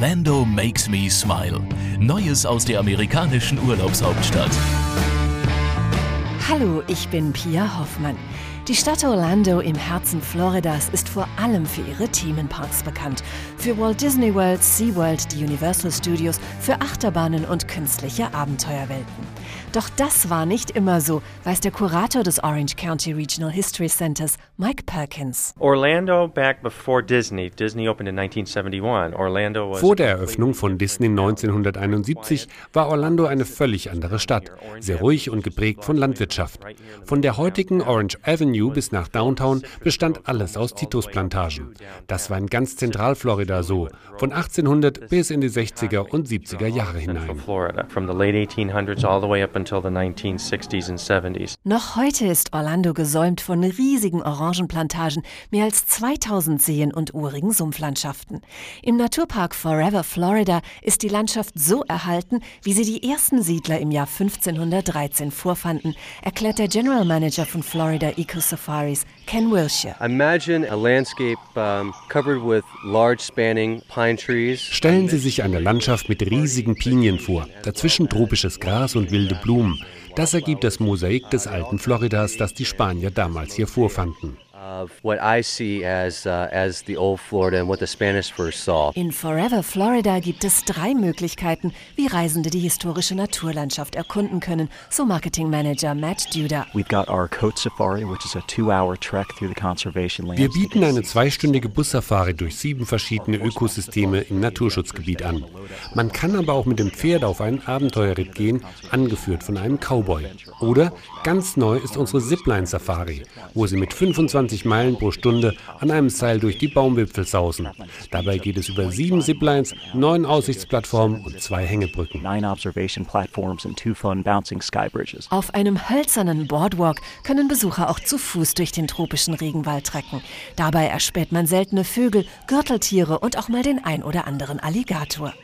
Orlando makes me smile. Neues aus der amerikanischen Urlaubshauptstadt. Hallo, ich bin Pia Hoffmann. Die Stadt Orlando im Herzen Floridas ist vor allem für ihre Themenparks bekannt. Für Walt Disney World, SeaWorld, die Universal Studios, für Achterbahnen und künstliche Abenteuerwelten. Doch das war nicht immer so, weiß der Kurator des Orange County Regional History Centers, Mike Perkins. Orlando back before Disney. Disney opened in 1971. Orlando was Vor der Eröffnung von Disney 1971 war Orlando eine völlig andere Stadt, sehr ruhig und geprägt von Landwirtschaft. Von der heutigen Orange Avenue bis nach Downtown bestand alles aus Titusplantagen. Das war in ganz Zentralflorida so, von 1800 bis in die 60er und 70er Jahre hinein. Florida from the late 1800s all the way up until the 1960s and 70s. Noch heute ist Orlando gesäumt von riesigen Orangenplantagen, mehr als 2000 Seen und urigen Sumpflandschaften. Im Naturpark Forever Florida ist die Landschaft so erhalten, wie sie die ersten Siedler im Jahr 1513 vorfanden, erklärt der General Manager von Florida Eco Safaris, Ken Wilshire. Imagine a landscape um, covered with large spanning pine trees. Stellen Sie sich eine Landschaft mit riesigen Pinien vor, dazwischen tropisches Gras und wilde Blumen. Das ergibt das Mosaik des alten Floridas, das die Spanier damals hier vorfanden. Of what I see as uh, as the old Florida and what the Spanish first saw. In Forever Florida gibt es drei Möglichkeiten, wie Reisende die historische Naturlandschaft erkunden können, so Marketingmanager Matt Duda. We've got our Coat Safari, which is a two-hour trek through the conservation lands. Wir bieten eine zweistündige Bussafari durch sieben verschiedene Ökosysteme im Naturschutzgebiet an. Man kann aber auch mit dem Pferd auf einen Abenteuerritt gehen, angeführt von einem Cowboy. Oder ganz neu ist unsere Zipline-Safari, wo Sie mit 25 Meilen pro Stunde an einem Seil durch die Baumwipfel sausen. Dabei geht es über sieben Ziplines, neun Aussichtsplattformen und zwei Hängebrücken. Auf einem hölzernen Boardwalk können Besucher auch zu Fuß durch den tropischen Regenwald trecken. Dabei erspäht man seltene Vögel, Gürteltiere und auch mal den ein oder anderen Alligator.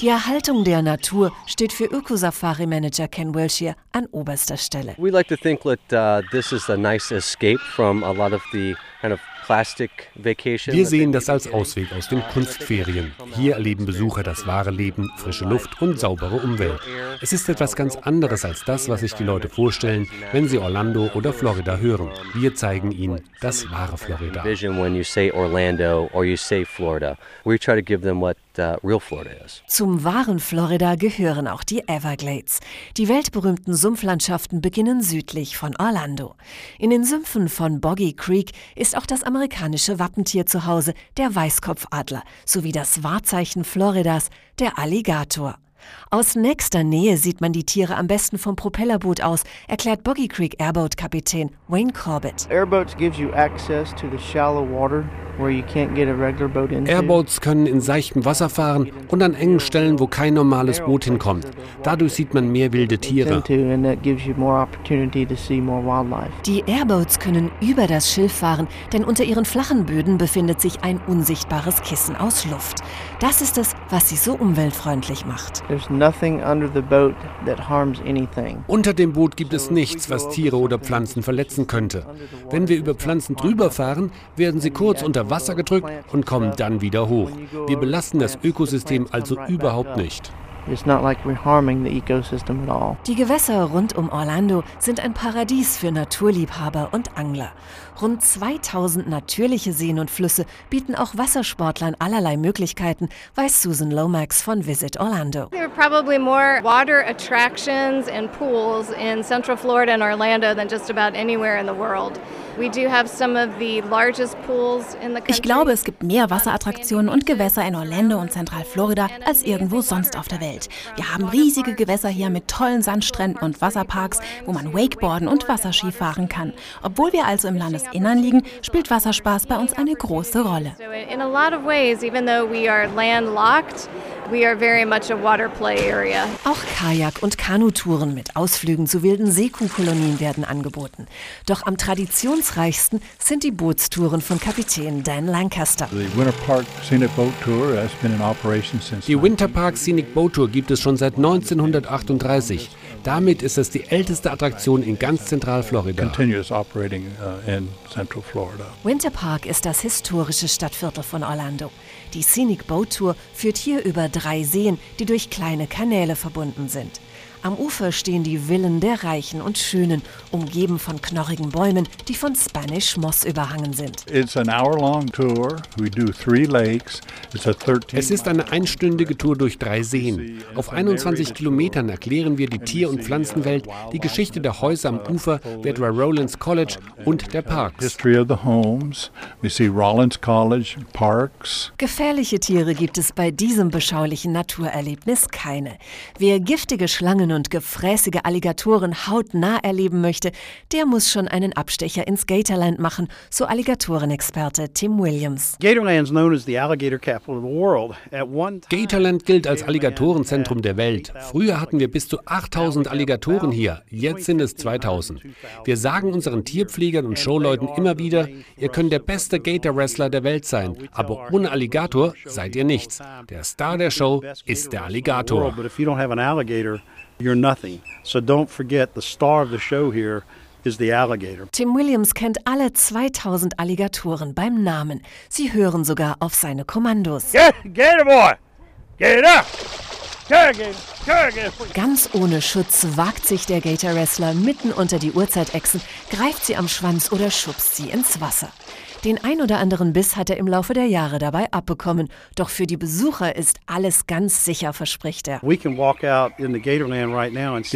Die Erhaltung der Natur steht für Ökosafari-Manager Ken Wilshire an oberster Stelle. We like to think that uh, this is a nice escape from a lot of the kind of. Wir sehen das als Ausweg aus den Kunstferien. Hier erleben Besucher das wahre Leben, frische Luft und saubere Umwelt. Es ist etwas ganz anderes als das, was sich die Leute vorstellen, wenn sie Orlando oder Florida hören. Wir zeigen ihnen das wahre Florida. Zum wahren Florida gehören auch die Everglades. Die weltberühmten Sumpflandschaften beginnen südlich von Orlando. In den Sümpfen von Boggy Creek ist auch das amerikanische Wappentier zu Hause, der Weißkopfadler, sowie das Wahrzeichen Floridas, der Alligator. Aus nächster Nähe sieht man die Tiere am besten vom Propellerboot aus, erklärt Boggy Creek Airboat-Kapitän Wayne Corbett. Airboats können in seichtem Wasser fahren und an engen Stellen, wo kein normales Boot hinkommt. Dadurch sieht man mehr wilde Tiere. Die Airboats können über das Schilf fahren, denn unter ihren flachen Böden befindet sich ein unsichtbares Kissen aus Luft. Das ist es, was sie so umweltfreundlich macht. There's nothing under the boat that harms anything. Unter dem Boot gibt es nichts, was Tiere oder Pflanzen verletzen könnte. Wenn wir über Pflanzen drüber fahren, werden sie kurz unter Wasser gedrückt und kommen dann wieder hoch. Wir belasten das Ökosystem also überhaupt nicht. It's not like we're harming the ecosystem at all. Die Gewässer rund um Orlando sind ein Paradies für Naturliebhaber und Angler. Rund 2000 natürliche Seen und Flüsse bieten auch Wassersportlern allerlei Möglichkeiten, weiß Susan Lomax von Visit Orlando. There are probably more water attractions and pools in Central Florida and Orlando than just about anywhere in the world. We do have some of the largest pools in the country. Ich glaube, es gibt mehr Wasserattraktionen und Gewässer in Orlando und Zentralflorida als irgendwo sonst auf der Welt. Wir haben riesige Gewässer hier mit tollen Sandstränden und Wasserparks, wo man Wakeboarden und Wasserski fahren kann. Obwohl wir also im Landesinnern liegen, spielt Wasserspaß bei uns eine große Rolle. Auch Kajak- und Kanutouren mit Ausflügen zu wilden Seekuhkolonien werden angeboten. Doch am traditionsreichsten sind die Bootstouren von Kapitän Dan Lancaster. The Winter Park Scenic Boat Tour has been in operation since Die Winterpark Scenic Boat Tour gibt es schon seit 1938. Damit ist es die älteste Attraktion in ganz Zentralflorida. Uh. Winter Park ist das historische Stadtviertel von Orlando. Die Scenic Boat Tour führt hier über drei Seen, die durch kleine Kanäle verbunden sind. Am Ufer stehen die Villen der Reichen und Schönen, umgeben von knorrigen Bäumen, die von Spanish Moss überhangen sind. It's an hour-long tour. We do three lakes. It's a 13 Es ist eine einstündige Tour durch drei Seen. Auf 21 Kilometern erklären wir die Tier- und Pflanzenwelt, die Geschichte der Häuser am Ufer, Vedra Rollins College und der Parks. Gefährliche Tiere gibt es bei diesem beschaulichen Naturerlebnis keine. Wer giftige Schlangen und gefräßige Alligatoren hautnah erleben möchte, der muss schon einen Abstecher ins Gatorland machen, so Alligatorenexperte Tim Williams. Gatorland's known as the alligator capital Gatorland gilt als Alligatorenzentrum der Welt. Früher hatten wir bis zu 8000 Alligatoren hier, jetzt sind es 2000. Wir sagen unseren Tierpflegern und Showleuten immer wieder, ihr könnt der beste Gator-Wrestler der Welt sein, aber ohne Alligator seid ihr nichts. Der Star der Show ist der Alligator. Tim Williams kennt alle 2000 Alligatoren beim Namen. Sie hören sogar auf seine Kommandos. Get, Gator boy, get up. Gator, Gator, Gator. Ganz ohne Schutz wagt sich der Gator-Wrestler mitten unter die Urzeitechsen, greift sie am Schwanz oder schubst sie ins Wasser. Den ein oder anderen Biss hat er im Laufe der Jahre dabei abbekommen. Doch für die Besucher ist alles ganz sicher, verspricht er. Wir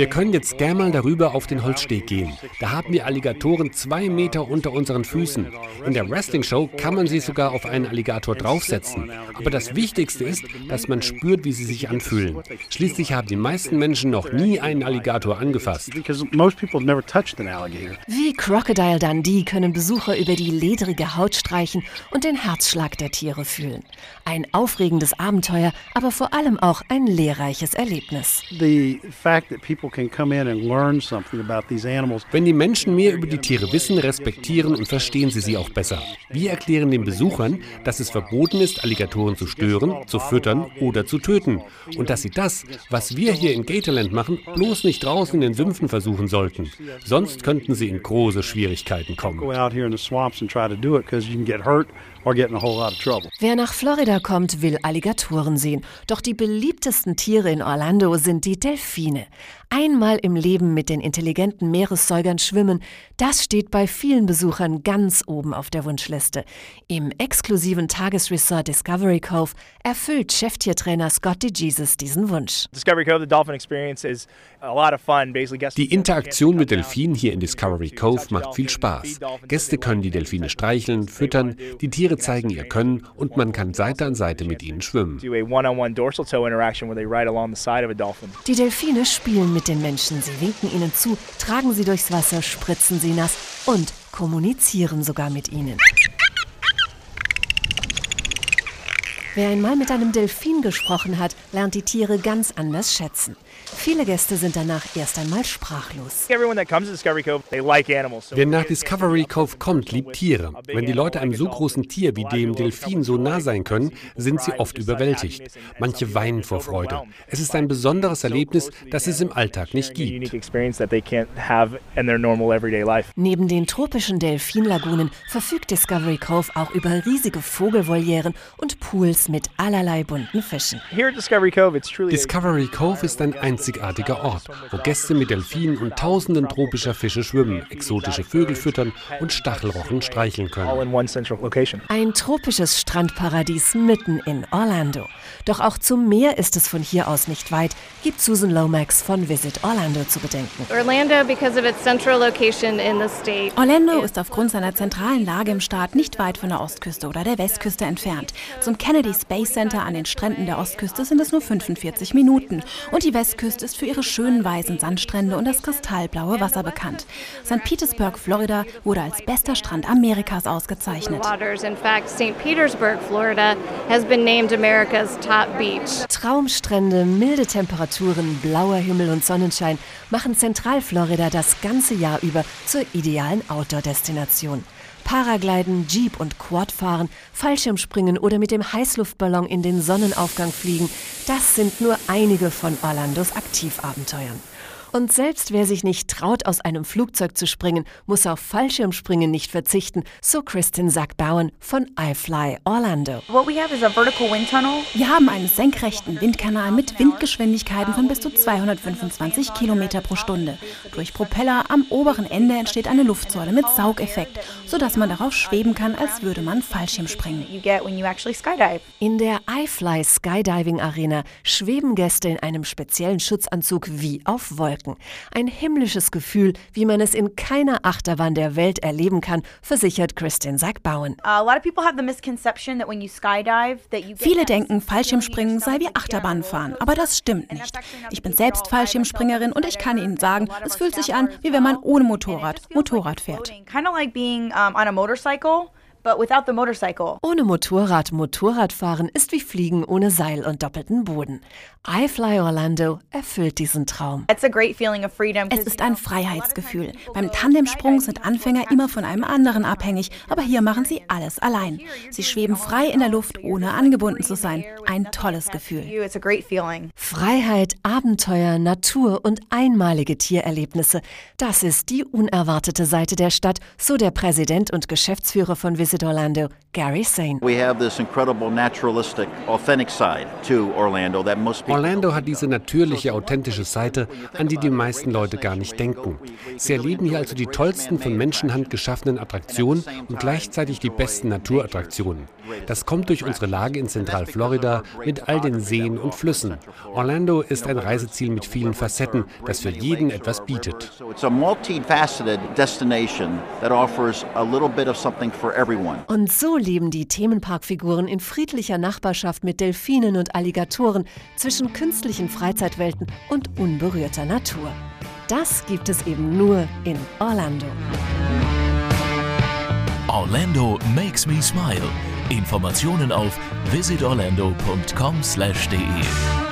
können jetzt gern mal darüber auf den Holzsteg gehen. Da haben wir Alligatoren zwei Meter unter unseren Füßen. In der Wrestling-Show kann man sie sogar auf einen Alligator draufsetzen. Aber das Wichtigste ist, dass man spürt, wie sie sich anfühlen. Schließlich haben die meisten Menschen noch nie einen Alligator angefasst. Wie Crocodile Dundee können Besucher über die ledrige Haut streichen und den Herzschlag der Tiere fühlen. Ein aufregendes Abenteuer, aber vor allem auch ein lehrreiches Erlebnis. Wenn die Menschen mehr über die Tiere wissen, respektieren und verstehen sie sie auch besser. Wir erklären den Besuchern, dass es verboten ist, Alligatoren zu stören, zu füttern oder zu töten. Und dass sie das, was wir hier in Gatorland machen, bloß nicht draußen in den Sümpfen versuchen sollten. Sonst könnten sie in große Schwierigkeiten kommen. because you can get hurt. Or get in a whole lot of trouble. Wer nach Florida kommt, will Alligatoren sehen. Doch die beliebtesten Tiere in Orlando sind die Delfine. Einmal im Leben mit den intelligenten Meeressäugern schwimmen, das steht bei vielen Besuchern ganz oben auf der Wunschliste. Im exklusiven Tagesresort Discovery Cove erfüllt Cheftiertrainer Scott DeJesus diesen Wunsch. Discovery Cove, the dolphin experience is a lot of fun. Basically, guests Die Interaktion mit Delfinen hier in Discovery Cove macht viel Spaß. Gäste können die Delfine streicheln, füttern, die Tiere zeigen ihr Können und man kann Seite an Seite mit ihnen schwimmen. Die Delfine spielen mit den Menschen, sie winken ihnen zu, tragen sie durchs Wasser, spritzen sie nass und kommunizieren sogar mit ihnen. Wer einmal mit einem Delfin gesprochen hat, lernt die Tiere ganz anders schätzen. Viele Gäste sind danach erst einmal sprachlos. Wer nach Discovery Cove kommt, liebt Tiere. Wenn die Leute einem so großen Tier wie dem Delfin so nah sein können, sind sie oft überwältigt. Manche weinen vor Freude. Es ist ein besonderes Erlebnis, das es im Alltag nicht gibt. Neben den tropischen Delfinlagunen verfügt Discovery Cove auch über riesige Vogelvolieren und Pools mit allerlei bunten Fischen. Here at Discovery Cove, it's truly a Discovery Cove ist ein einzigartiger Ort, wo Gäste mit Delfinen und tausenden tropischer Fische schwimmen, exotische Vögel füttern und Stachelrochen streicheln können. all in one central location. Ein tropisches Strandparadies mitten in Orlando. Doch auch zum Meer ist es von hier aus nicht weit, gibt Susan Lomax von Visit Orlando zu bedenken. Orlando ist aufgrund seiner zentralen Lage im Staat nicht weit von der Ostküste oder der Westküste entfernt. Zum Kennedy Space Center an den Stränden der Ostküste sind es nur 45 Minuten. Und die Westküste ist für ihre schönen weißen Sandstrände und das kristallblaue Wasser bekannt. St. Petersburg, Florida, wurde als bester Strand Amerikas ausgezeichnet. waters. In fact, St. Petersburg, Florida, has been named America's top beach. Traumstrände, milde Temperaturen, blauer Himmel und Sonnenschein machen Zentralflorida das ganze Jahr über zur idealen Outdoor-Destination. Paragliden, Jeep und Quad fahren, Fallschirmspringen oder mit dem Heißluftballon in den Sonnenaufgang fliegen, das sind nur einige von Orlandos Aktivabenteuern. Und selbst wer sich nicht traut, aus einem Flugzeug zu springen, muss auf Fallschirmspringen nicht verzichten, so Kristin Sackbauen von iFly Orlando. Wir haben einen senkrechten Windkanal mit Windgeschwindigkeiten von bis zu 225 Kilometer pro Stunde. Durch Propeller am oberen Ende entsteht eine Luftsäule mit Saugeffekt, sodass man darauf schweben kann, als würde man Fallschirm springen. In der iFly Skydiving Arena schweben Gäste in einem speziellen Schutzanzug wie auf Wolken. Ein himmlisches Gefühl, wie man es in keiner Achterbahn der Welt erleben kann, versichert Kristin Sackbauen. Viele denken, Fallschirmspringen sei wie Achterbahnfahren, aber das stimmt nicht. Ich bin selbst Fallschirmspringerin und ich kann Ihnen sagen, es fühlt sich an, wie wenn man ohne Motorrad Motorrad fährt. But without the motorcycle. Ohne Motorrad Motorradfahren ist wie Fliegen ohne Seil und doppelten Boden. iFly Orlando erfüllt diesen Traum. Es ist ein Freiheitsgefühl. Beim Tandemsprung sind Anfänger immer von einem anderen abhängig, aber hier machen sie alles allein. Sie schweben frei in der Luft, ohne angebunden zu sein. Ein tolles Gefühl. Freiheit, Abenteuer, Natur und einmalige Tiererlebnisse. Das ist die unerwartete Seite der Stadt, so der Präsident und Geschäftsführer von Visit Visit Orlando, Gary Sane. Orlando hat diese natürliche, authentische Seite, an die die meisten Leute gar nicht denken. Sie erleben hier also die tollsten von Menschenhand geschaffenen Attraktionen und gleichzeitig die besten Naturattraktionen. Das kommt durch unsere Lage in Zentralflorida mit all den Seen und Flüssen. Orlando ist ein Reiseziel mit vielen Facetten, das für jeden etwas bietet. It's a multifaceted destination that offers a little bit of something for everyone. Und so leben die Themenparkfiguren in friedlicher Nachbarschaft mit Delfinen und Alligatoren zwischen künstlichen Freizeitwelten und unberührter Natur. Das gibt es eben nur in Orlando. Orlando makes me smile. Informationen auf visitorlando.com/de.